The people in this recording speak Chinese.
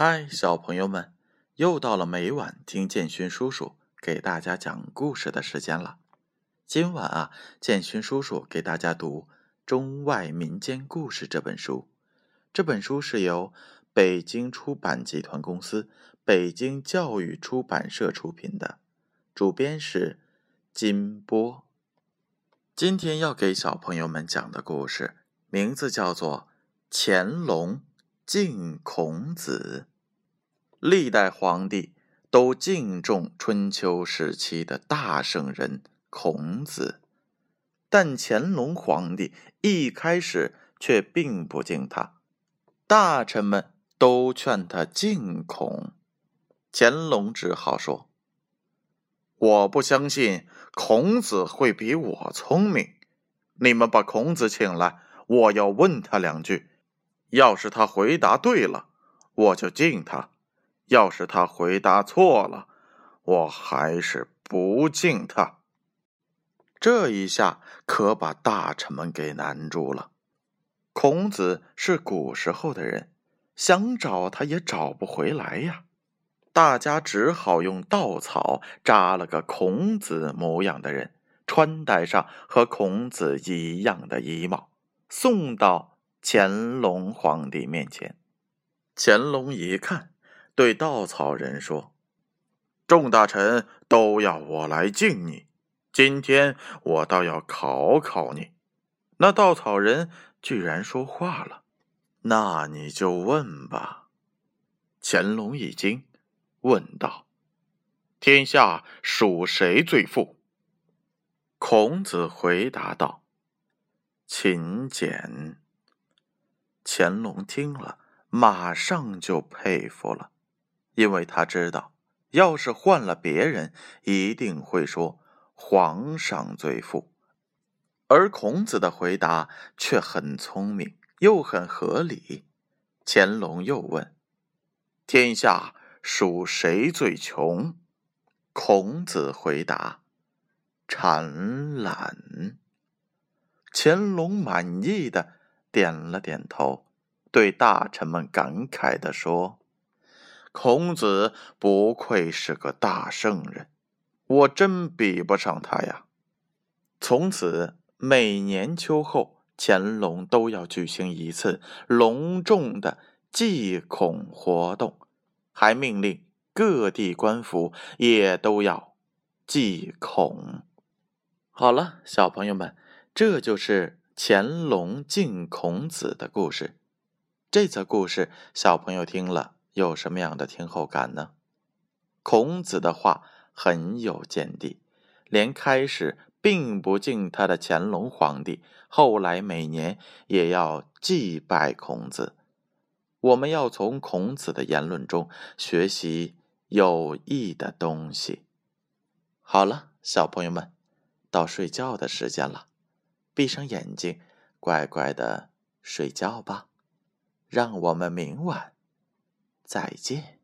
嗨，小朋友们，又到了每晚听建勋叔叔给大家讲故事的时间了。今晚啊，建勋叔叔给大家读《中外民间故事》这本书。这本书是由北京出版集团公司、北京教育出版社出品的，主编是金波。今天要给小朋友们讲的故事名字叫做《乾隆敬孔子》。历代皇帝都敬重春秋时期的大圣人孔子，但乾隆皇帝一开始却并不敬他。大臣们都劝他敬孔，乾隆只好说：“我不相信孔子会比我聪明。你们把孔子请来，我要问他两句。要是他回答对了，我就敬他；要是他回答错了，我还是不敬他。”这一下可把大臣们给难住了。孔子是古时候的人，想找他也找不回来呀。大家只好用稻草扎了个孔子模样的人，穿戴上和孔子一样的衣帽，送到乾隆皇帝面前。乾隆一看，对稻草人说：“众大臣都要我来敬你，今天我倒要考考你。”那稻草人。居然说话了，那你就问吧。乾隆一惊，问道：“天下属谁最富？”孔子回答道：“勤俭。”乾隆听了，马上就佩服了，因为他知道，要是换了别人，一定会说皇上最富。而孔子的回答却很聪明，又很合理。乾隆又问：“天下属谁最穷？”孔子回答：“产懒。”乾隆满意的点了点头，对大臣们感慨的说：“孔子不愧是个大圣人，我真比不上他呀。”从此。每年秋后，乾隆都要举行一次隆重的祭孔活动，还命令各地官府也都要祭孔。好了，小朋友们，这就是乾隆敬孔子的故事。这则故事，小朋友听了有什么样的听后感呢？孔子的话很有见地，连开始。并不敬他的乾隆皇帝，后来每年也要祭拜孔子。我们要从孔子的言论中学习有益的东西。好了，小朋友们，到睡觉的时间了，闭上眼睛，乖乖的睡觉吧。让我们明晚再见。